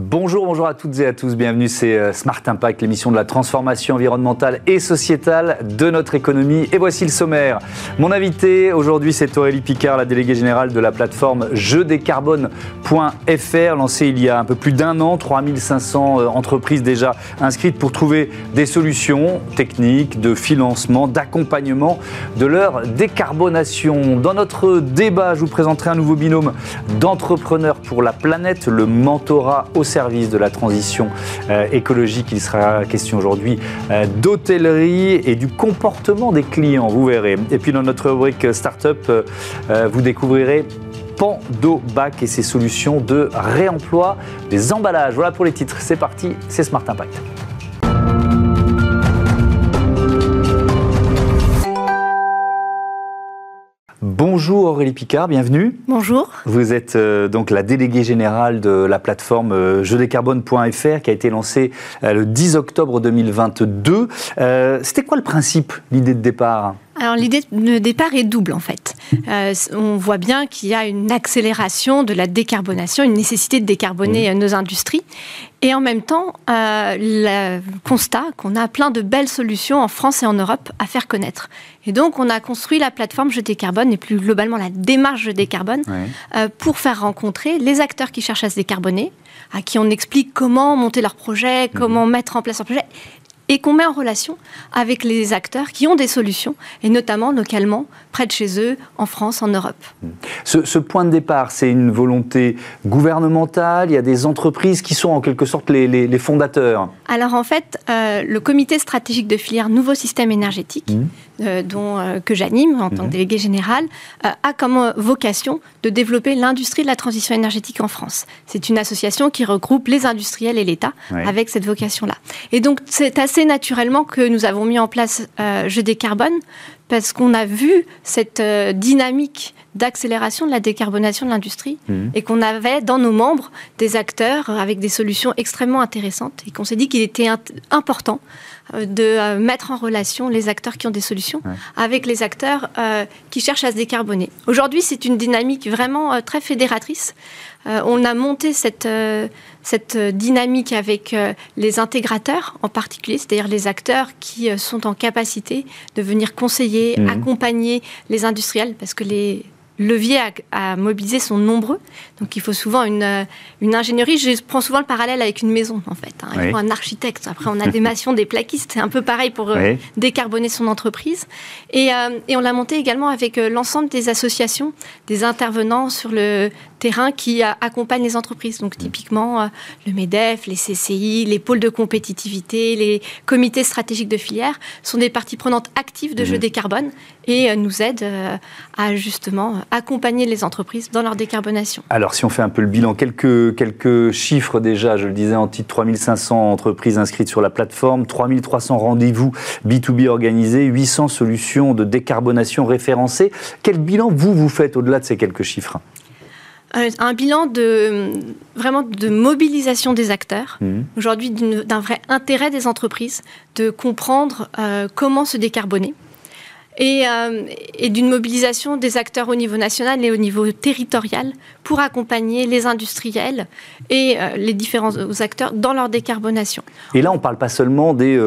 Mm. Bonjour, bonjour à toutes et à tous. Bienvenue, c'est euh, Smart Impact, l'émission de la transformation environnementale et sociétale de notre économie. Et voici le sommaire. Mon invité aujourd'hui, c'est Aurélie Picard, la déléguée générale de la plateforme jeudescarbone.fr, lancée il y a un peu plus d'un an. 3500 euh, entreprises déjà inscrites pour trouver des solutions techniques, de financement, d'accompagnement de leur décarbonation. Dans notre débat, je vous présenterai un nouveau binôme d'entrepreneurs pour la planète, le mentorat au service de la transition euh, écologique. Il sera question aujourd'hui euh, d'hôtellerie et du comportement des clients, vous verrez. Et puis dans notre rubrique Startup, euh, vous découvrirez Pandobac et ses solutions de réemploi des emballages. Voilà pour les titres. C'est parti, c'est Smart Impact. Bonjour Aurélie Picard, bienvenue. Bonjour. Vous êtes euh, donc la déléguée générale de la plateforme euh, jeudescarbone.fr qui a été lancée euh, le 10 octobre 2022. C'était quoi le principe, l'idée de départ? Alors l'idée de départ est double en fait. Euh, on voit bien qu'il y a une accélération de la décarbonation, une nécessité de décarboner mmh. nos industries. Et en même temps, euh, le constat qu'on a plein de belles solutions en France et en Europe à faire connaître. Et donc, on a construit la plateforme Je décarbone et plus globalement la démarche Je décarbone euh, pour faire rencontrer les acteurs qui cherchent à se décarboner, à qui on explique comment monter leur projet, mmh. comment mettre en place leur projet, et qu'on met en relation avec les acteurs qui ont des solutions, et notamment localement, près de chez eux, en France, en Europe. Ce, point de départ, c'est une volonté gouvernementale, il y a des entreprises qui sont en quelque sorte les, fondateurs Alors en fait, euh, le comité stratégique de filière Nouveau Système énergétique, mmh. euh, dont, euh, que j'anime en tant que mmh. délégué général, a comme vocation de développer l'industrie de la transition énergétique en France. C'est une association qui regroupe les industriels et l'État avec cette vocation-là. Et donc c'est assez naturellement que nous avons mis en place euh, Je décarbone, parce qu'on a vu cette euh, dynamique d'accélération de la décarbonation de l'industrie mmh. et qu'on avait dans nos membres des acteurs avec des solutions extrêmement intéressantes et qu'on s'est dit qu'il était important de mettre en relation les acteurs qui ont des solutions avec les acteurs qui cherchent à se décarboner. Aujourd'hui, c'est une dynamique vraiment très fédératrice. on a monté cette cette euh, dynamique avec euh, les intégrateurs en particulier, c'est-à-dire les acteurs qui euh, sont en capacité de venir conseiller, mmh. accompagner les industriels, parce que les leviers à, mobiliser sont nombreux. Donc il faut souvent une, euh, une, ingénierie. Je prends souvent le parallèle avec une maison, en fait. Hein. Il faut un architecte. Après, on a des mations, des plaquistes. C'est un peu pareil pour euh, décarboner son entreprise. Et, euh, et on l'a monté également avec l'ensemble des associations, des intervenants sur le terrain qui accompagnent les entreprises. Donc typiquement, le MEDEF, les CCI, les pôles de compétitivité, les comités stratégiques de filière sont des parties prenantes actives de mmh. Jeux décarbone et nous aident à justement accompagner les entreprises dans leur décarbonation. Alors, si on fait un peu le bilan, quelques, quelques chiffres déjà, je le disais en titre, 3500 entreprises inscrites sur la plateforme, 3300 rendez-vous B2B organisés, 800 solutions de décarbonation référencées. Quel bilan vous, vous faites au-delà de ces quelques chiffres? euh, un bilan de vraiment de mobilisation des acteurs, mmh. aujourd'hui d'un vrai intérêt des entreprises de comprendre euh, comment se décarboner. Euh, et, d'une mobilisation des acteurs au niveau national et au niveau territorial pour accompagner les industriels et euh, les différents acteurs dans leur décarbonation. Et là, on ne parle pas seulement des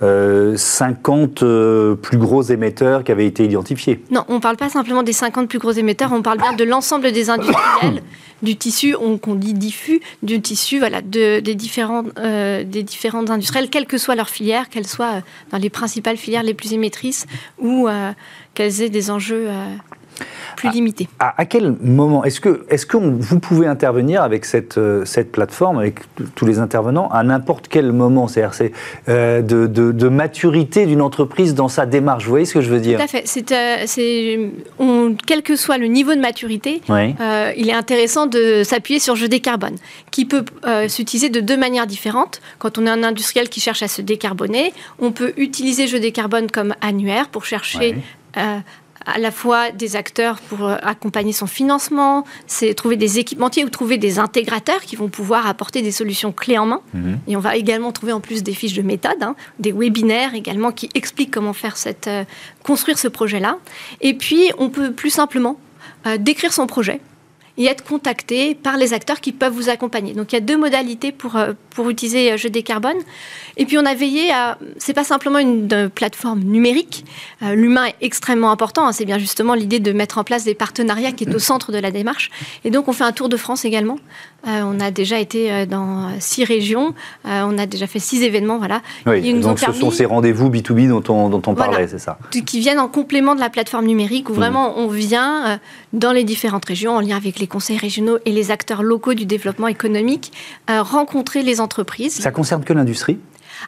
50 euh, plus gros émetteurs qui avaient été identifiés. Non, on ne parle pas simplement des 50 plus gros émetteurs, on parle bien de l'ensemble des industriels du tissu, qu'on dit diffus, du tissu voilà, de, des, différents, euh, des différentes industrielles, quelle que soit leur filière, qu'elles soient dans les principales filières les plus émettrices ou euh, qu'elles aient des enjeux euh, plus limité. À, quel moment Est-ce que, est que vous pouvez intervenir avec cette, euh, cette plateforme, avec tous les intervenants, à n'importe quel moment? C'est-à-dire c'est, euh, de, de, maturité d'une entreprise dans sa démarche. Vous voyez ce que je veux dire? Tout à fait. Euh, quel que soit le niveau de maturité, il est intéressant de s'appuyer sur Jeu Décarbone, qui peut s'utiliser de deux manières différentes. Quand on est un industriel qui cherche à se décarboner, on peut utiliser Jeu Décarbone comme annuaire pour chercher à la fois des acteurs pour euh, accompagner son financement, c'est trouver des équipementiers ou trouver des intégrateurs qui vont pouvoir apporter des solutions clés en main. Mhm. Et on va également trouver en plus des fiches de méthode, hein, des webinaires également qui expliquent comment faire cette, euh, construire ce projet-là. Et puis, on peut plus simplement euh, décrire son projet et être contacté par les acteurs qui peuvent vous accompagner. Donc il y a deux modalités pour, euh, pour utiliser Je décarbone. Et puis on a veillé à, c'est pas simplement une, plateforme numérique, l'humain est extrêmement important, hein. c'est bien justement l'idée de mettre en place des partenariats qui est au centre de la démarche. Et donc on fait un tour de France également. On a déjà été dans six régions, on a déjà fait six événements, voilà. Oui, donc ce sont ces rendez-vous B2B dont on, dont on parlait, c'est ça Qui viennent en complément de la plateforme numérique où mmh. vraiment on vient dans les différentes régions, en lien avec les conseils régionaux et les acteurs locaux du développement économique, euh, rencontrer les entreprises. Ça concerne que l'industrie?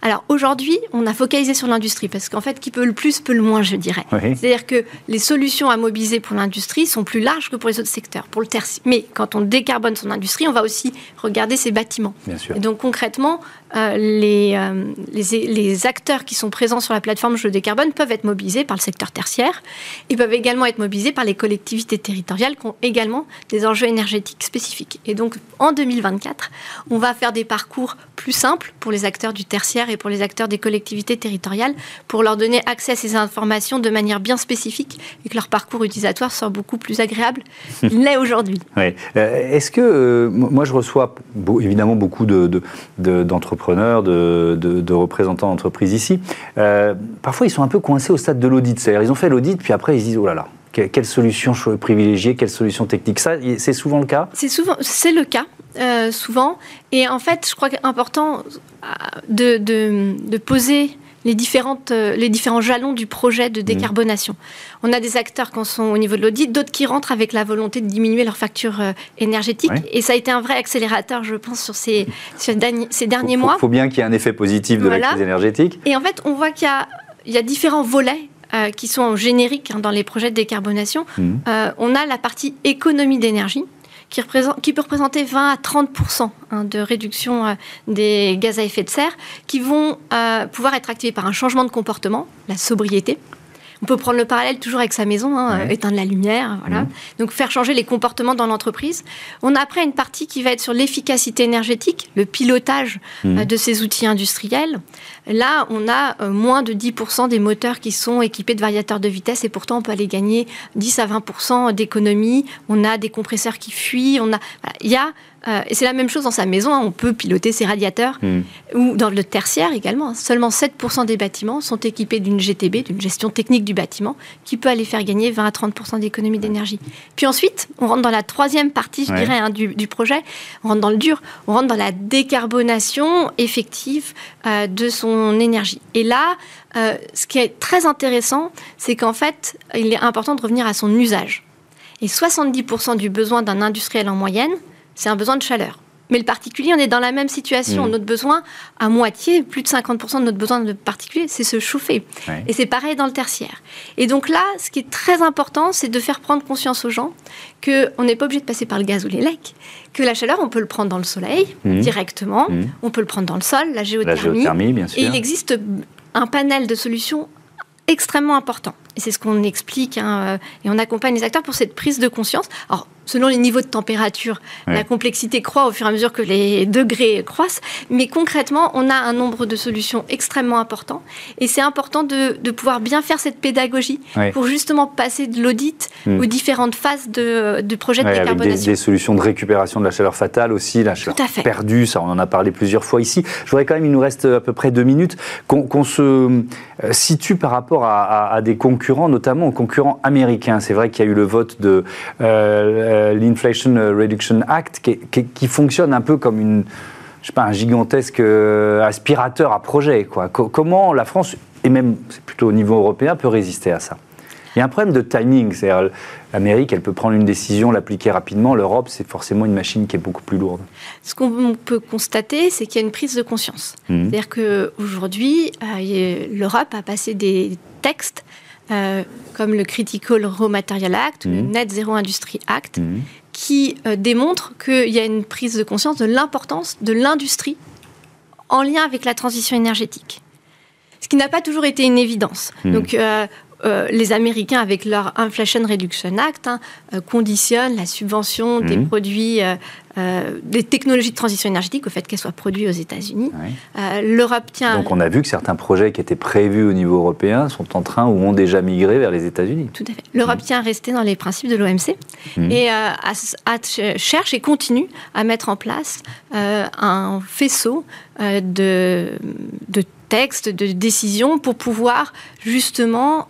Alors aujourd'hui, on a focalisé sur l'industrie parce qu'en fait, qui peut le plus peut le moins, je dirais. C'est-à-dire que les solutions à mobiliser pour l'industrie sont plus larges que pour les autres secteurs. Pour le Mais quand on décarbone son industrie, on va aussi regarder ses bâtiments. Bien sûr. Et donc concrètement, euh, les, euh, les, les, acteurs qui sont présents sur la plateforme Je décarbone peuvent être mobilisés par le secteur tertiaire. Ils peuvent également être mobilisés par les collectivités territoriales qui ont également des enjeux énergétiques spécifiques. Et donc en 2024, on va faire des parcours plus simples pour les acteurs du tertiaire et pour les acteurs des collectivités territoriales pour leur donner accès à ces informations de manière bien spécifique et que leur parcours utilisatoire soit beaucoup plus agréable qu'il l'est aujourd'hui. Euh, est-ce que, euh, moi je reçois évidemment beaucoup de, représentants d'entreprises ici, euh, parfois ils sont un peu coincés au stade de l'audit, c'est-à-dire ils ont fait l'audit puis après ils se disent oh là là, quelle solution privilégier, quelle solution technique Ça, c'est souvent le cas C'est souvent, c'est le cas. Euh, souvent. Et en fait, je crois qu'il est important euh, de, poser les, différentes, euh, les différents jalons du projet de mmh. décarbonation. On a des acteurs qui sont au niveau de l'audit, d'autres qui rentrent avec la volonté de diminuer leur facture énergétique. Et ça a été un vrai accélérateur, je pense, sur ces, ces derniers, mois. Il faut bien qu'il y ait un effet positif de la crise énergétique. Et en fait, on voit qu'il y a, il y a différents volets qui sont en générique hein, dans les projets de décarbonation. Mmh. on a la partie économie d'énergie qui, peut représenter 20 à 30 hein, de réduction euh, des gaz à effet de serre, qui vont euh, pouvoir être activés par un changement de comportement, la sobriété, on peut prendre le parallèle toujours avec sa maison, hein, éteindre la lumière, voilà. Mmh. Donc faire changer les comportements dans l'entreprise. On a après une partie qui va être sur l'efficacité énergétique, le pilotage mmh. euh, de ces outils industriels. Là, on a euh, moins de 10% des moteurs qui sont équipés de variateurs de vitesse et pourtant on peut aller gagner 10 à 20% d'économie. On a des compresseurs qui fuient. On a, il y a euh, et c'est la même chose dans sa maison, hein. on peut piloter ses radiateurs. Hmm. Ou dans le tertiaire également, hein. seulement 7% des bâtiments sont équipés d'une GTB, d'une gestion technique du bâtiment, qui peut aller faire gagner 20 à 30% d'économie d'énergie. Puis ensuite, on rentre dans la troisième partie, je dirais, hein, du, projet, on rentre dans le dur, on rentre dans la décarbonation effective euh, de son énergie. Et là, euh, ce qui est très intéressant, c'est qu'en fait, il est important de revenir à son usage. Et 70% du besoin d'un industriel en moyenne, c'est un besoin de chaleur. Mais le particulier, on est dans la même situation. Mm. Notre besoin, à moitié, plus de 50% de notre besoin de particulier, c'est se chauffer. Et c'est pareil dans le tertiaire. Et donc là, ce qui est très important, c'est de faire prendre conscience aux gens qu'on n'est pas obligé de passer par le gaz ou l'électrique, que la chaleur, on peut le prendre dans le soleil mm. directement, mm. on peut le prendre dans le sol, la géothermie. La géothermie, bien sûr. Et il existe un panel de solutions extrêmement important. Et c'est ce qu'on explique hein, euh, et on accompagne les acteurs pour cette prise de conscience. Alors, selon les niveaux de température, la complexité croît au fur et à mesure que les degrés croissent. Mais concrètement, on a un nombre de solutions extrêmement important. Et c'est important de, pouvoir bien faire cette pédagogie pour justement passer de l'audit hmm. aux différentes phases de, de projet de décarbonation. Avec des, solutions de récupération de la chaleur fatale aussi, la chaleur perdue, ça on en a parlé plusieurs fois ici. Je voudrais quand même, il nous reste à peu près deux minutes, qu'on se euh, situe par rapport à, des concurrents, notamment aux concurrents américains. C'est vrai qu'il y a eu le vote de... Euh, euh, l'Inflation Reduction Act, qui, fonctionne un peu comme une, je sais pas, un gigantesque euh, aspirateur à projet. Quoi. comment la France, et même plutôt au niveau européen, peut résister à ça? Il y a un problème de timing. C'est-à-dire, l'Amérique, elle peut prendre une décision, l'appliquer rapidement. L'Europe, c'est forcément une machine qui est beaucoup plus lourde. Ce qu'on peut constater, c'est qu'il y a une prise de conscience. Mmh. C'est-à-dire qu'aujourd'hui, euh, l'Europe a passé des textes euh, comme le Critical Raw Material Act, le mmh. Net Zero Industry Act, mmh. qui euh, démontrent qu'il y a une prise de conscience de l'importance de l'industrie en lien avec la transition énergétique. Ce qui n'a pas toujours été une évidence. Mmh. Donc, euh, les Américains, avec leur Inflation Reduction Act, hein, conditionnent la subvention des mhm. produits euh, des technologies de transition énergétique au fait qu'elles soient produites aux États-Unis. Euh, L'Europe tient. Donc on a vu que certains projets qui étaient prévus au niveau européen sont en train ou ont déjà migré vers les États-Unis. Tout à fait. L'Europe mmh. tient à rester dans les principes de l'OMC mmh. et euh, cherche et continue à mettre en place un faisceau de, de textes, de décisions pour pouvoir justement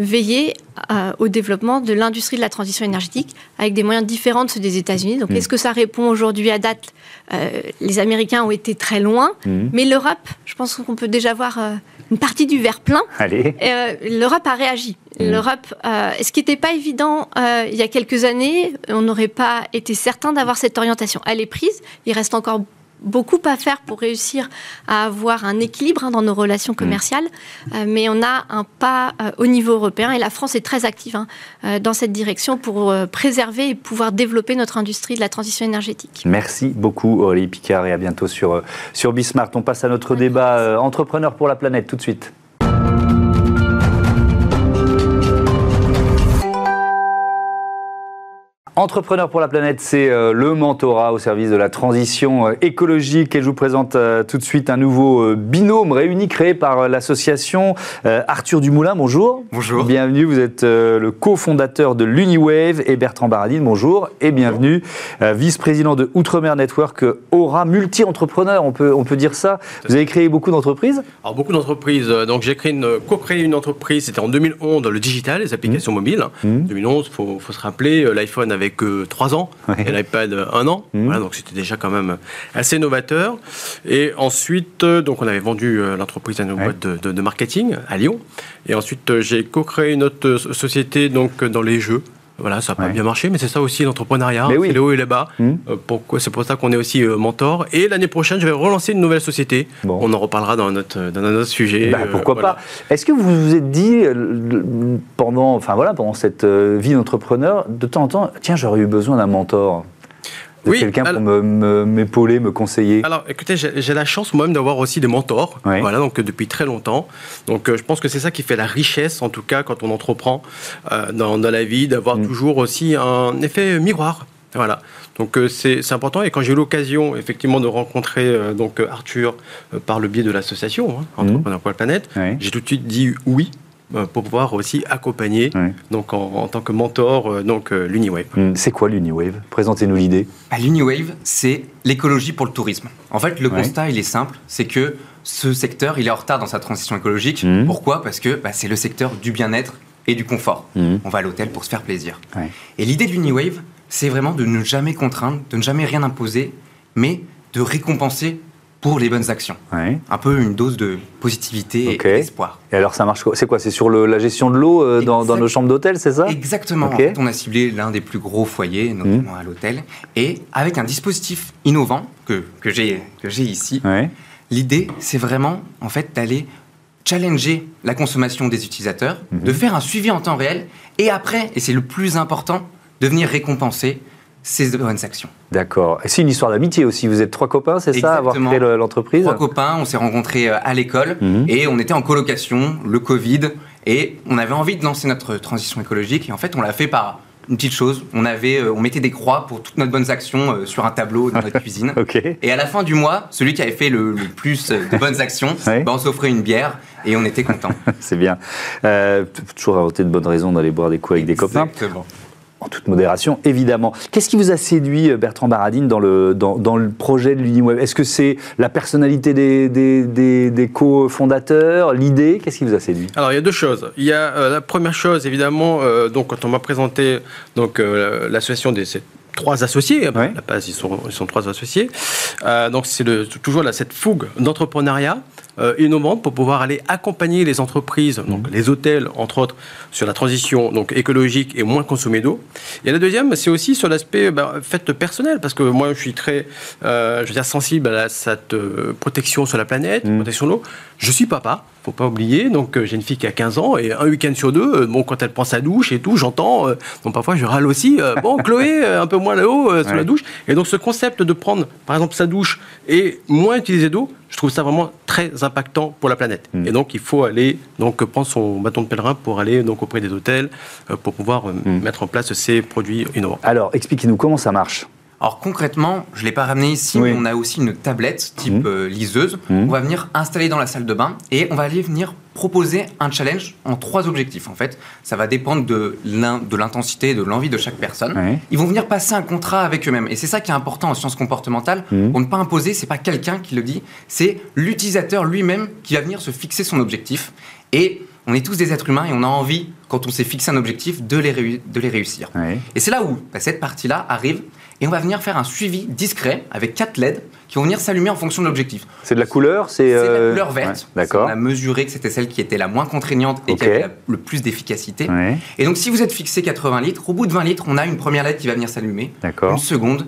veiller euh, au développement de l'industrie de la transition énergétique avec des moyens différents de ceux des États-Unis. Donc, mm. est-ce que ça répond aujourd'hui à date? Euh, Les Américains ont été très loin, mm. mais l'Europe, je pense qu'on peut déjà voir euh, une partie du verre plein. L'Europe a réagi. Mm. L'Europe, ce qui n'était pas évident il y a quelques années, on n'aurait pas été certain d'avoir cette orientation. Elle est prise. Il reste encore beaucoup à faire pour réussir à avoir un équilibre hein, dans nos relations commerciales, mm. euh, mais on a un pas euh, au niveau européen et la France est très active hein, euh, dans cette direction pour préserver et pouvoir développer notre industrie de la transition énergétique. Merci beaucoup Aurélie Picard et à bientôt sur, sur Bismart. On passe à notre débat entrepreneur pour la planète tout de suite. Entrepreneur pour la planète, c'est euh, le mentorat au service de la transition euh, écologique. Et je vous présente euh, tout de suite un nouveau binôme réuni, créé par l'association Arthur Dumoulin. Bonjour. Bonjour. Bienvenue. Vous êtes le cofondateur de l'Uniwave et Bertrand Baradine. Bonjour et bienvenue. Vice-président de Outremer Network, Aura multi-entrepreneur. On peut, on peut dire ça. Vous avez créé beaucoup d'entreprises Alors, beaucoup d'entreprises. Donc, j'ai créé une, co-créé une entreprise. C'était en 2011, le digital, les applications mmh. mobiles. 2011, il faut, faut, se rappeler, l'iPhone avait que 3 ans et l'iPad un an. Mhm. Voilà, donc c'était déjà quand même assez novateur. Et ensuite, euh, donc on avait vendu euh, l'entreprise à une boîte de, de, marketing à Lyon. Et ensuite, euh, j'ai co-créé une autre société donc dans les jeux. Voilà, ça n'a pas bien marché, mais c'est ça aussi l'entrepreneuriat. Oui. C'est les hauts et les bas. Hmm. Euh, pourquoi C'est pour ça qu'on est aussi euh, mentor. Et l'année prochaine, je vais relancer une nouvelle société. On en reparlera dans notre, dans notre sujet. Bah, euh, pourquoi pas Est-ce que vous vous êtes dit pendant, enfin voilà, pendant cette vie d'entrepreneur, de temps en temps, tiens, j'aurais eu besoin d'un mentor? De quelqu'un pour m'épauler, me, me, conseiller Alors, écoutez, j'ai la chance moi-même d'avoir aussi des mentors, voilà, donc depuis très longtemps. Donc, euh, je pense que c'est ça qui fait la richesse, en tout cas, quand on entreprend euh, dans, dans, la vie, d'avoir mm. toujours aussi un effet miroir. Voilà. Donc euh, c'est important. Et quand j'ai eu l'occasion effectivement de rencontrer donc Arthur par le biais de l'association hein, mm. Entrepreneurs pour la planète, j'ai tout de suite dit oui euh, pour pouvoir aussi accompagner donc en, tant que mentor euh, donc euh, l'Uniwave. Hmm. C'est quoi l'Uniwave Présentez-nous l'idée. Bah, L'Uniwave, c'est l'écologie pour le tourisme. En fait, le constat, il est simple, c'est que ce secteur, il est en retard dans sa transition écologique. Hmm. Pourquoi? Parce que bah, c'est le secteur du bien-être et du confort. Hmm. On va à l'hôtel pour se faire plaisir. Et l'idée de l'Uniwave, c'est vraiment de ne jamais contraindre, de ne jamais rien imposer, mais de récompenser pour les bonnes actions. Un peu une dose de positivité et d'espoir. Et alors ça marche C'est quoi? C'est sur la gestion de l'eau euh, dans, nos chambres d'hôtel, c'est ça? Exactement. on a ciblé l'un des plus gros foyers, notamment mmh. à l'hôtel, et avec un dispositif innovant que, que j'ai ici. L'idée, c'est vraiment en fait d'aller challenger la consommation des utilisateurs, mmh. de faire un suivi en temps réel, et après, et c'est le plus important, de venir récompenser ces bonnes actions. D'accord. Et c'est une histoire d'amitié aussi. Vous êtes trois copains, c'est ça, avoir créé l'entreprise Trois copains, on s'est rencontrés euh, à l'école mhm. et on était en colocation, le Covid, et on avait envie de lancer notre transition écologique. Et en fait, on l'a fait par une petite chose. On, avait, euh, on mettait des croix pour toutes nos bonnes actions euh, sur un tableau dans notre cuisine. Et à la fin du mois, celui qui avait fait le, plus de bonnes actions, bah, on s'offrait une bière et on était content. c'est bien. toujours inventer de bonnes raisons d'aller boire des coups avec des copains. En toute modération, évidemment. Qu'est-ce qui vous a séduit, euh, Bertrand Baradine, dans le, dans, le projet de l'Uniweb Est-ce que c'est la personnalité des, des, des, co-fondateurs, l'idée? Qu'est-ce qui vous a séduit? Alors, il y a deux choses. Il y a euh, la première chose, évidemment, euh, donc, quand on m'a présenté donc, l'association des trois associés, à la base ils sont, ils sont trois associés, donc c'est toujours là, cette fougue d'entrepreneuriat, euh, innovante pour pouvoir aller accompagner les entreprises, donc mhm. les hôtels entre autres, sur la transition donc écologique et moins consommer d'eau. Et la deuxième, c'est aussi sur l'aspect bah, fait personnel, parce que moi je suis très, euh, je veux dire, sensible à cette euh, protection sur la planète, mhm. protection de l'eau. Je suis papa, faut pas oublier. Donc j'ai une fille qui a 15 ans et un week-end sur deux, bon quand elle prend sa douche et tout, j'entends. bon parfois je râle aussi. bon Chloé, un peu moins là-haut sous la douche. Et donc ce concept de prendre par exemple sa douche et moins utiliser d'eau, je trouve ça vraiment très impactant pour la planète. Mm. Et donc, il faut aller donc prendre son bâton de pèlerin pour aller donc auprès des hôtels euh, pour pouvoir euh, mm. mettre en place ces produits innovants. Alors, expliquez-nous comment ça marche. Alors concrètement, je ne l'ai pas ramené ici, mais on a aussi une tablette type mmh. euh, liseuse. Mmh. On va venir installer dans la salle de bain et on va aller venir proposer un challenge en trois objectifs. En fait, ça va dépendre de l'intensité, de l'envie de chaque personne. Ils vont venir passer un contrat avec eux-mêmes. Et c'est ça qui est important en sciences comportementales. Mmh. Pour ne pas imposer, c'est pas quelqu'un qui le dit, c'est l'utilisateur lui-même qui va venir se fixer son objectif. Et on est tous des êtres humains et on a envie, quand on s'est fixé un objectif, de les, de les réussir. Et c'est là où bah, cette partie-là arrive et on va venir faire un suivi discret avec quatre LED qui vont venir s'allumer en fonction de l'objectif. C'est de la couleur C'est la euh, couleur verte. D'accord. On a mesuré que c'était celle qui était la moins contraignante et qui avait le plus d'efficacité. Et donc si vous êtes fixé 80 litres, au bout de 20 litres, on a une première LED qui va venir s'allumer, une seconde,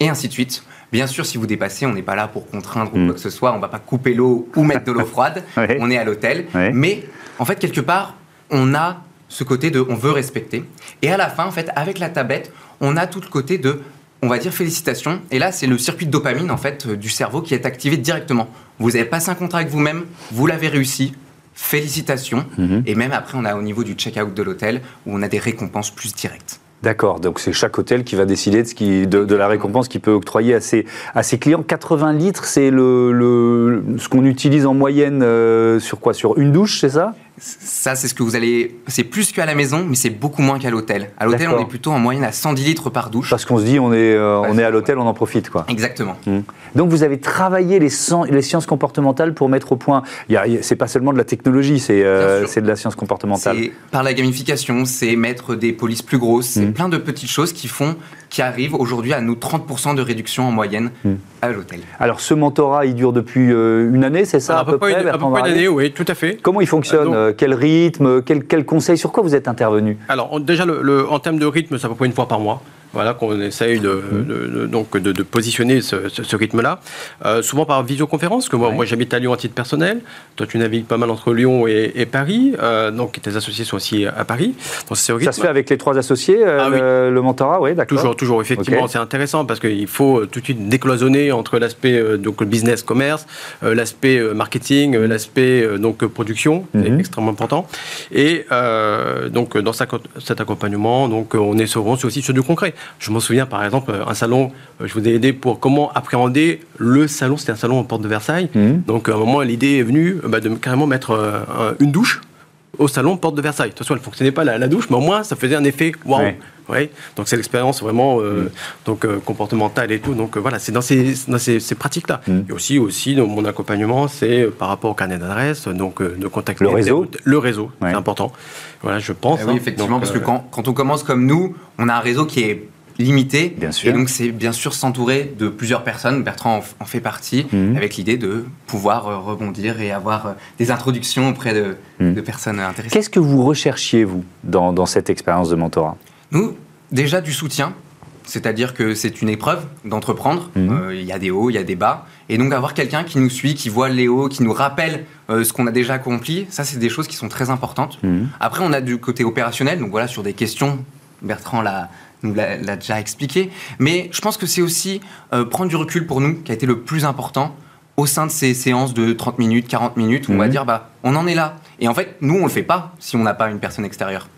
et ainsi de suite. Bien sûr, si vous dépassez, on n'est pas là pour contraindre ou hmm. quoi que ce soit, on ne va pas couper l'eau ou mettre de l'eau froide, on est à l'hôtel. Mais en fait, quelque part, on a ce côté de on veut respecter. Et à la fin, en fait, avec la tablette, on a tout le côté de on va dire félicitations. Et là, c'est le circuit de dopamine en fait euh, du cerveau qui est activé directement. Vous avez passé un contrat avec vous-même, vous l'avez réussi. Félicitations. Mhm. Et même après, on a au niveau du check-out de l'hôtel où on a des récompenses plus directes. D'accord, donc c'est chaque hôtel qui va décider de, ce qui, de, la récompense qu'il peut octroyer à ses, à ses clients. 80 litres, c'est le, ce qu'on utilise en moyenne euh, sur quoi? Sur une douche, c'est ça? Ça, c'est ce que vous allez. C'est plus qu'à la maison, mais c'est beaucoup moins qu'à l'hôtel. À l'hôtel, on est plutôt en moyenne à 110 litres par douche. Parce qu'on se dit, on est, euh, on est à l'hôtel, on en profite, quoi. Exactement. Mmh. Donc, vous avez travaillé les, les, sciences comportementales pour mettre au point. C'est pas seulement de la technologie, c'est euh, de la science comportementale. Par la gamification, c'est mettre des polices plus grosses, c'est mmh. plein de petites choses qui font qui arrive aujourd'hui à nous 30% de réduction en moyenne hmm. à l'hôtel. Alors ce mentorat, il dure depuis euh, une année, c'est ça à, peu, près, une, à peu près une année, oui, tout à fait. Comment il fonctionne euh, Quel rythme quel, quel, conseil Sur quoi vous êtes intervenu? Alors déjà, le, en termes de rythme, c'est à peu près une fois par mois voilà, qu'on essaye de, mmh. donc de, positionner ce, rythme-là. Euh, souvent par visioconférence, que moi, moi j'habite à Lyon à titre personnel. Toi, tu navigues pas mal entre Lyon et, Paris. Euh, donc, tes associés sont aussi à Paris. Donc, Ça se fait avec les trois associés, euh, ah le, mentorat, oui, d'accord. Toujours, toujours, effectivement, c'est intéressant parce qu'il faut tout de suite décloisonner entre l'aspect donc business, commerce, l'aspect marketing, l'aspect donc production, c'est mmh. extrêmement important. Et donc, dans cet accompagnement, donc, on est aussi sur du concret. Je m'en souviens par exemple, euh, un salon, euh, je vous ai aidé pour comment appréhender le salon, c'était un salon en porte de Versailles. Mmh. Donc à un moment, l'idée est venue bah, de carrément mettre euh, une douche au salon porte de Versailles. De toute façon, elle ne fonctionnait pas la, douche, mais au moins ça faisait un effet waouh. Ouais. Donc c'est l'expérience vraiment mmh. donc comportementale et tout. Donc voilà, c'est dans ces, ces, pratiques-là. Mmh. Et aussi aussi mon accompagnement, c'est par rapport au carnet d'adresse, donc de contacter le réseau. Le réseau, c'est important. Voilà, je pense. Eh oui, hein. effectivement, parce que quand, quand on commence comme nous, on a un réseau qui est limité. Bien sûr. Et donc, c'est bien sûr s'entourer de plusieurs personnes. Bertrand en, fait partie, mhm. avec l'idée de pouvoir euh, rebondir et avoir euh, des introductions auprès de, mhm. personnes intéressées. Qu'est-ce que vous recherchiez, vous, dans, cette expérience de mentorat? Nous, déjà du soutien. C'est-à-dire que c'est une épreuve d'entreprendre. Mhm. Euh, il y a des hauts, il y a des bas. Et donc, avoir quelqu'un qui nous suit, qui voit les hauts, qui nous rappelle ce qu'on a déjà accompli, ça, c'est des choses qui sont très importantes. Après, on a du côté opérationnel. Donc, voilà, sur des questions, Bertrand l'a nous l'a déjà expliqué. Mais je pense que c'est aussi euh, prendre du recul pour nous qui a été le plus important au sein de ces séances de 30 minutes, 40 minutes, où on va mhm. dire, bah, on en est là. Et en fait, nous, on ne le fait pas si on n'a pas une personne extérieure.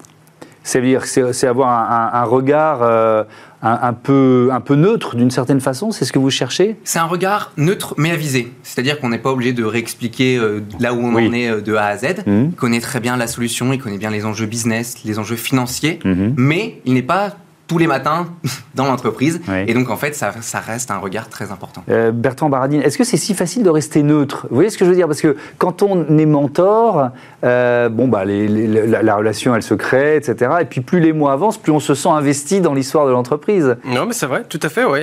C'est avoir un, regard euh, un, peu, un peu neutre d'une certaine façon, c'est ce que vous cherchez? C'est un regard neutre mais avisé. C'est-à-dire qu'on n'est pas obligé de réexpliquer euh, là où on en est de A à Z. Mhm. Il connaît très bien la solution, il connaît bien les enjeux business, les enjeux financiers, mhm. mais il n'est pas tous les matins dans l'entreprise. Et donc, en fait, ça, reste un regard très important. Euh, Bertrand Baradine, est-ce que c'est si facile de rester neutre? Vous voyez ce que je veux dire? Parce que quand on est mentor, euh, bon, bah, la, relation, elle se crée, etc. Et puis, plus les mois avancent, plus on se sent investi dans l'histoire de l'entreprise. Non, mais c'est vrai, tout à fait, oui.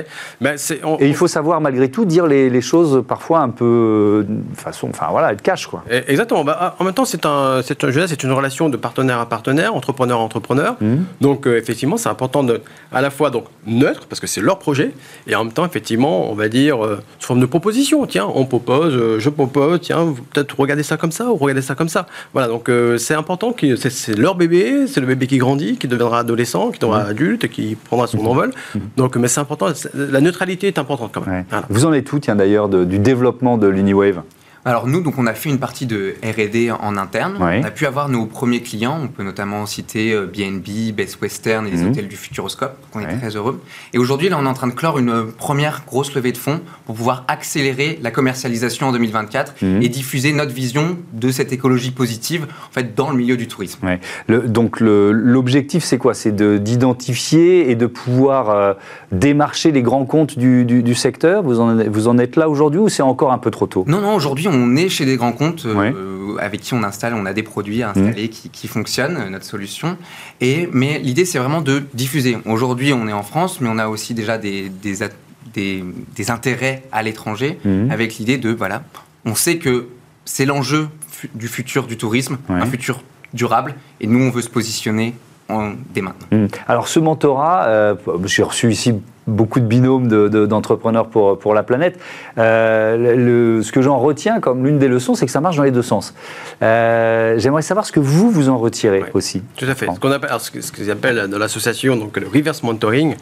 Et il faut savoir, malgré tout, dire les, choses parfois un peu de façon, enfin voilà, être cash, quoi. Exactement. Bah, ah, en même temps, c'est un, c'est une relation de partenaire à partenaire, entrepreneur à entrepreneur. Mmh. Donc, euh, effectivement, c'est important de à la fois donc neutre, parce que c'est leur projet, et en même temps, effectivement, on va dire, euh, sous forme de proposition. Tiens, on propose, euh, je propose, tiens, peut-être regardez ça comme ça, ou regardez ça comme ça. Voilà, donc euh, c'est important, que c'est leur bébé, c'est le bébé qui grandit, qui deviendra adolescent, qui deviendra mmh. adulte, qui prendra son mmh. envol. Mmh. Donc, mais c'est important, la neutralité est importante quand même. Vous en êtes tout, tiens, d'ailleurs, du développement de l'Uniwave? Alors nous, donc on a fait une partie de R&D en interne. On a pu avoir nos premiers clients. On peut notamment citer BNB, euh, Best Western et les mhm. hôtels du Futuroscope. On est très heureux. Et aujourd'hui, là, on est en train de clore une première grosse levée de fonds pour pouvoir accélérer la commercialisation en 2024 mhm. et diffuser notre vision de cette écologie positive en fait dans le milieu du tourisme. donc l'objectif, c'est quoi? C'est d'identifier et de pouvoir euh, démarcher les grands comptes du, secteur? Vous en, vous en êtes là aujourd'hui ou c'est encore un peu trop tôt? Non, non. Aujourd'hui, on est chez des grands comptes euh, avec qui on installe, on a des produits à installer mmh. qui, fonctionnent, euh, notre solution. Et, mais l'idée, c'est vraiment de diffuser. Aujourd'hui, on est en France, mais on a aussi déjà des, des, intérêts à l'étranger mmh. avec l'idée de, voilà, on sait que c'est l'enjeu du futur du tourisme, un futur durable, et nous, on veut se positionner en, dès maintenant. Mmh. Alors ce mentorat, euh, j'ai reçu ici beaucoup de binômes d'entrepreneurs pour, pour la planète. Euh, le, ce que j'en retiens comme l'une des leçons, c'est que ça marche dans les deux sens. Euh, j'aimerais savoir ce que vous, vous en retirez aussi. Tout à fait. Ce qu'on appelle, ce qu'ils appellent dans l'association donc le reverse mentoring.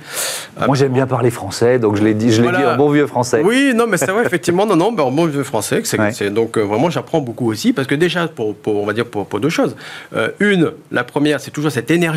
Euh, Moi, j'aime bien parler français, donc je l'ai dit, je l'ai dit en bon vieux français. Oui, non, mais c'est vrai, effectivement, non, non, ben, en bon vieux français. C'est, donc vraiment, j'apprends beaucoup aussi, parce que déjà, pour, pour on va dire pour, pour deux choses. une, la première, c'est toujours cette énergie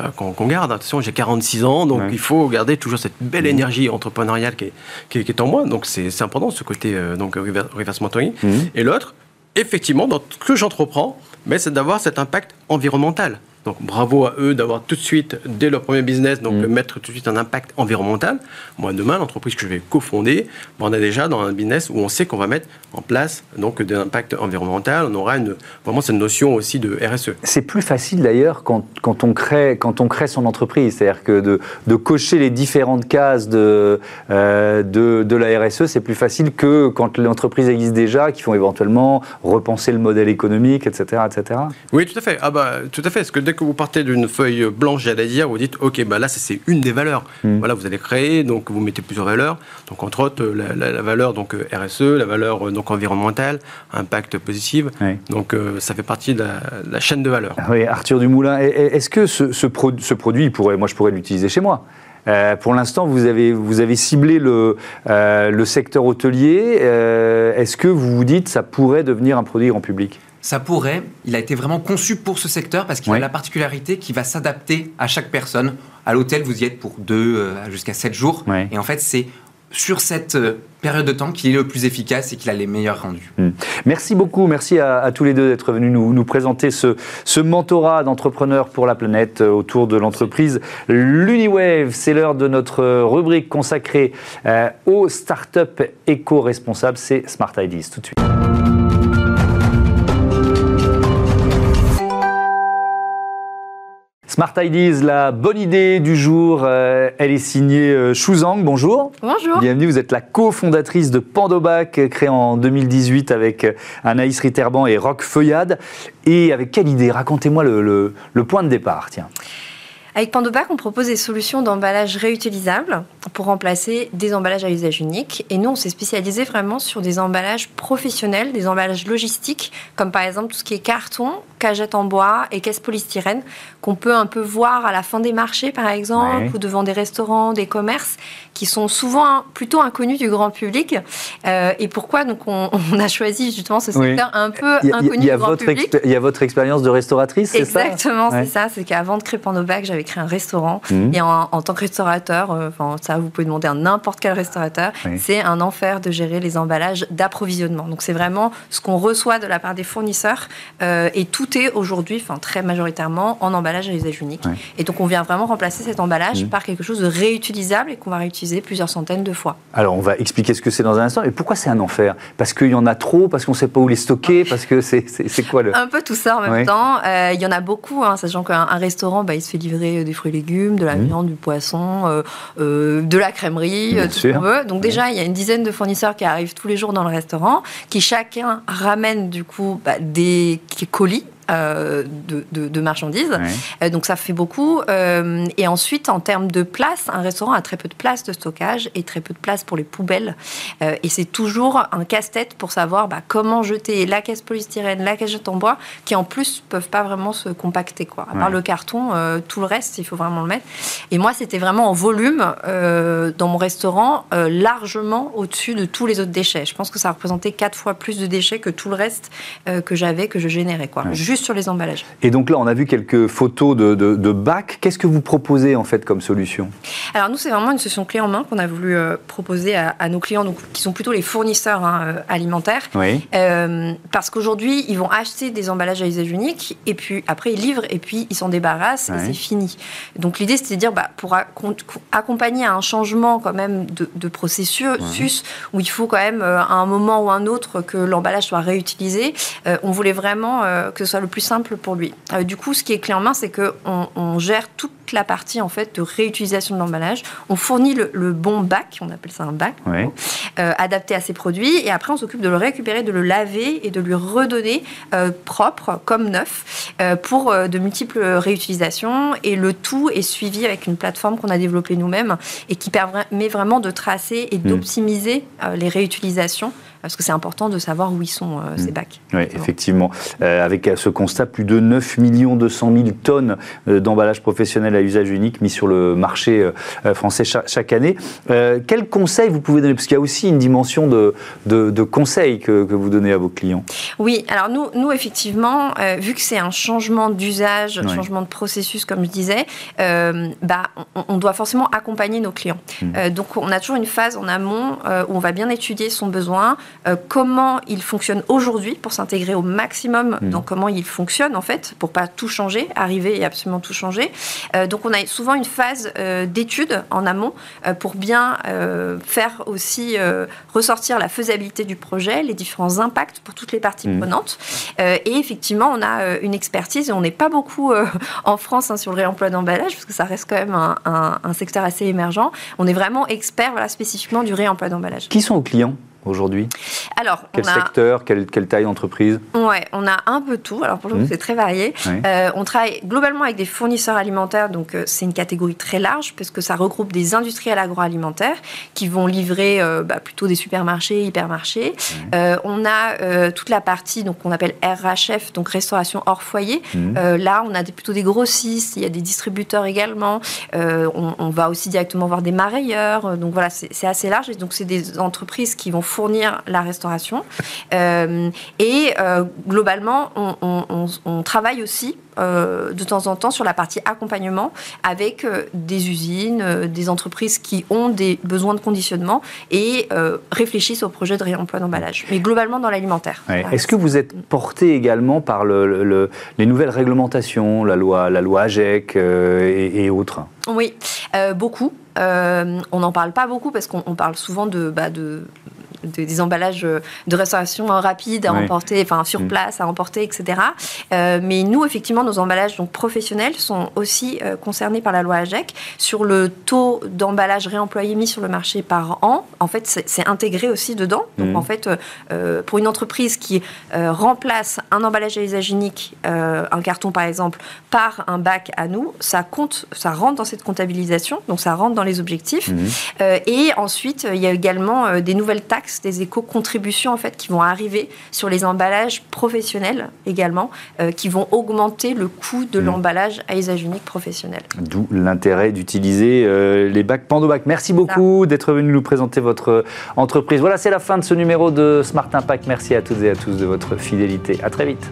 euh, qu'on garde. Attention, j'ai 46 ans, donc il faut garder toujours cette belle mmh. énergie entrepreneuriale qui est, qui est, en moi. Donc c'est important ce côté euh, donc reverse mentoring. Mmh. Et l'autre, effectivement, dans ce que j'entreprends, c'est d'avoir cet impact environnemental. Donc bravo à eux d'avoir tout de suite, dès leur premier business, donc mm. mettre tout de suite un impact environnemental. Moi, demain, l'entreprise que je vais cofonder, on est déjà dans un business où on sait qu'on va mettre en place donc de l'impact environnemental. On aura une, vraiment cette notion aussi de RSE. C'est plus facile d'ailleurs quand, quand, on crée, quand on crée son entreprise. C'est-à-dire que de, de, cocher les différentes cases de, euh, de, de, la RSE, c'est plus facile que quand l'entreprise existe déjà, qui font éventuellement repenser le modèle économique, etc. etc. Oui, tout à fait. Ah bah, tout à fait. Parce que que vous partez d'une feuille blanche, j'allais dire, vous dites, OK, bah là, c'est une des valeurs. Hmm. Voilà, vous allez créer, donc vous mettez plusieurs valeurs. Donc, entre autres, la, valeur donc, RSE, la valeur donc, environnementale, impact positif. Donc, euh, ça fait partie de la, chaîne de valeur. Oui, Arthur Dumoulin, est-ce que ce, ce, produit, pourrait, moi, je pourrais l'utiliser chez moi? Euh, pour l'instant, vous avez, vous avez ciblé le, euh, le secteur hôtelier. Est-ce que vous vous dites ça pourrait devenir un produit grand public? Ça pourrait. Il a été vraiment conçu pour ce secteur parce qu'il a la particularité qui va s'adapter à chaque personne. À l'hôtel, vous y êtes pour deux euh, jusqu'à sept jours. Et en fait, c'est sur cette euh, période de temps qu'il est le plus efficace et qu'il a les meilleurs rendus. Hmm. Merci beaucoup, merci à, tous les deux d'être venus nous, nous, présenter ce, ce mentorat d'entrepreneurs pour la planète euh, autour de l'entreprise l'Uniwave. C'est l'heure de notre rubrique consacrée aux startups éco-responsables, c'est Smart Ideas. Tout de suite. Smart Ideas, la bonne idée du jour, euh, elle est signée euh, Shuzang. Bonjour. Bonjour. Bienvenue, vous êtes la cofondatrice de Pandobac, euh, créée en 2018 avec Anaïs Ritterban et Rock Feuillade. Et avec quelle idée? Racontez-moi le, le point de départ, tiens. Avec Pandobac, on propose des solutions d'emballage réutilisables pour remplacer des emballages à usage unique. Et nous, on s'est spécialisé vraiment sur des emballages professionnels, des emballages logistiques, comme par exemple tout ce qui est carton, cagette en bois et caisse polystyrène, qu'on peut un peu voir à la fin des marchés, par exemple, ou devant des restaurants, des commerces, qui sont souvent plutôt inconnus du grand public. Euh, et pourquoi donc on, a choisi justement ce secteur un peu inconnu du grand public Il y a votre expérience de restauratrice, c'est ça? Exactement, c'est ça. C'est qu'avant de créer Pandobac, j'avais créé un restaurant. Mmh. Et en, tant que restaurateur, euh, enfin ça vous pouvez demander à n'importe quel restaurateur, c'est un enfer de gérer les emballages d'approvisionnement. Donc c'est vraiment ce qu'on reçoit de la part des fournisseurs euh, et tout est aujourd'hui, enfin très majoritairement, en emballage à usage unique. Et donc on vient vraiment remplacer cet emballage mmh. par quelque chose de réutilisable et qu'on va réutiliser plusieurs centaines de fois. Alors on va expliquer ce que c'est dans un instant. Et pourquoi c'est un enfer? Parce qu'il y en a trop, parce qu'on ne sait pas où les stocker, parce que c'est quoi le... Un peu tout ça en même temps. Euh, il y en a beaucoup, hein, sachant qu'un restaurant, bah, il se fait livrer des fruits et légumes, de la mmh. viande, du poisson, euh, euh, de la crèmerie, tout ce qu'on veut. Donc déjà, il y a une dizaine de fournisseurs qui arrivent tous les jours dans le restaurant, qui chacun ramène du coup bah, des colis de, marchandises. donc ça fait beaucoup. et ensuite, en termes de place, un restaurant a très peu de place de stockage et très peu de place pour les poubelles. et c'est toujours un casse-tête pour savoir bah, comment jeter la caisse polystyrène, la caisse en bois, qui en plus peuvent pas vraiment se compacter. Quoi. À part le carton, tout le reste, il faut vraiment le mettre. Et moi, c'était vraiment en volume dans mon restaurant, largement au-dessus de tous les autres déchets. Je pense que ça représentait quatre fois plus de déchets que tout le reste euh, que j'avais, que je générais, quoi, juste sur les emballages. Et donc là, on a vu quelques photos de, de, bacs. Qu'est-ce que vous proposez en fait comme solution? Alors nous, c'est vraiment une solution clé en main qu'on a voulu euh, proposer à, nos clients, donc, qui sont plutôt les fournisseurs hein, euh, alimentaires. Oui. parce qu'aujourd'hui, ils vont acheter des emballages à usage unique, et puis après, ils livrent, et puis ils s'en débarrassent, et c'est fini. Donc l'idée, c'était de dire, bah, pour accompagner un changement quand même de, de processus, où il faut quand même, à un moment ou un autre, que l'emballage soit réutilisé. Euh, on voulait vraiment euh, que ce soit le plus simple pour lui. Euh, du coup, ce qui est clé en main, c'est qu'on on gère toute la partie en fait de réutilisation de l'emballage. On fournit le, bon bac, on appelle ça un bac, adapté à ses produits, et après on s'occupe de le récupérer, de le laver et de lui redonner propre comme neuf pour de multiples réutilisations. Et le tout est suivi avec une plateforme qu'on a développée nous-mêmes et qui permet vraiment de tracer et hmm. d'optimiser les réutilisations parce que c'est important de savoir où ils sont, euh, ces mm. bacs. Oui, effectivement. Euh, avec ce constat, plus de 9 200 000 tonnes euh, d'emballage professionnel à usage unique mis sur le marché français chaque, année. quels conseils vous pouvez donner? Parce qu'il y a aussi une dimension de, de, conseils que, que, vous donnez à vos clients. Oui, alors nous, nous effectivement, vu que c'est un changement d'usage, un changement de processus, comme je disais, bah, on, doit forcément accompagner nos clients. Mm. donc on a toujours une phase en amont où on va bien étudier son besoin, euh, comment il fonctionne aujourd'hui pour s'intégrer au maximum mmh. dans comment il fonctionne en fait, pour pas tout changer, arriver et absolument tout changer. Euh, donc on a souvent une phase euh, d'étude en amont pour bien faire aussi ressortir la faisabilité du projet, les différents impacts pour toutes les parties mmh. prenantes. et effectivement, on a une expertise et on n'est pas beaucoup en France hein, sur le réemploi d'emballage parce que ça reste quand même un, secteur assez émergent. On est vraiment expert voilà, spécifiquement du réemploi d'emballage. Qui sont vos clients? Aujourd'hui Alors, quel secteur, quelle, taille d'entreprise Ouais, on a un peu tout. Alors pour le coup, mmh. c'est très varié. Euh, on travaille globalement avec des fournisseurs alimentaires, donc euh, c'est une catégorie très large parce que ça regroupe des industriels agroalimentaires qui vont livrer euh, bah, plutôt des supermarchés, hypermarchés. on a toute la partie donc on appelle RHF, donc restauration hors foyer. Mmh. là, on a plutôt des grossistes, il y a des distributeurs également. On, on, va aussi directement voir des marailleurs. donc voilà, c'est assez large. Et donc c'est des entreprises qui vont fournir la restauration. Euh, et euh, globalement, on, travaille aussi euh, de temps en temps sur la partie accompagnement avec des usines, des entreprises qui ont des besoins de conditionnement et réfléchissent au projet de réemploi d'emballage. Mais globalement dans l'alimentaire. Est-ce que vous êtes porté également par le, les nouvelles réglementations, la loi, la loi AGEC et, autres? Oui, beaucoup. on n'en parle pas beaucoup parce qu'on parle souvent de, bah, de des emballages euh, de restauration rapide à emporter, enfin sur mm. place à emporter, etc. Euh, mais nous, effectivement, nos emballages donc professionnels sont aussi euh, concernés par la loi AGEC sur le taux d'emballage réemployé mis sur le marché par an. En fait, c'est intégré aussi dedans. Donc, mm. en fait, pour une entreprise qui remplace un emballage à usage unique, un carton par exemple, par un bac à nous, ça compte, ça rentre dans cette comptabilisation, donc ça rentre dans les objectifs. Mm. et ensuite, il y a également des nouvelles taxes des éco-contributions en fait qui vont arriver sur les emballages professionnels également, euh, qui vont augmenter le coût de mmh. l'emballage à usage unique professionnel. D'où l'intérêt d'utiliser euh, les bacs Pandobac. Merci beaucoup d'être venu nous présenter votre euh, entreprise. Voilà, c'est la fin de ce numéro de Smart Impact. Merci à toutes et à tous de votre fidélité. À très vite.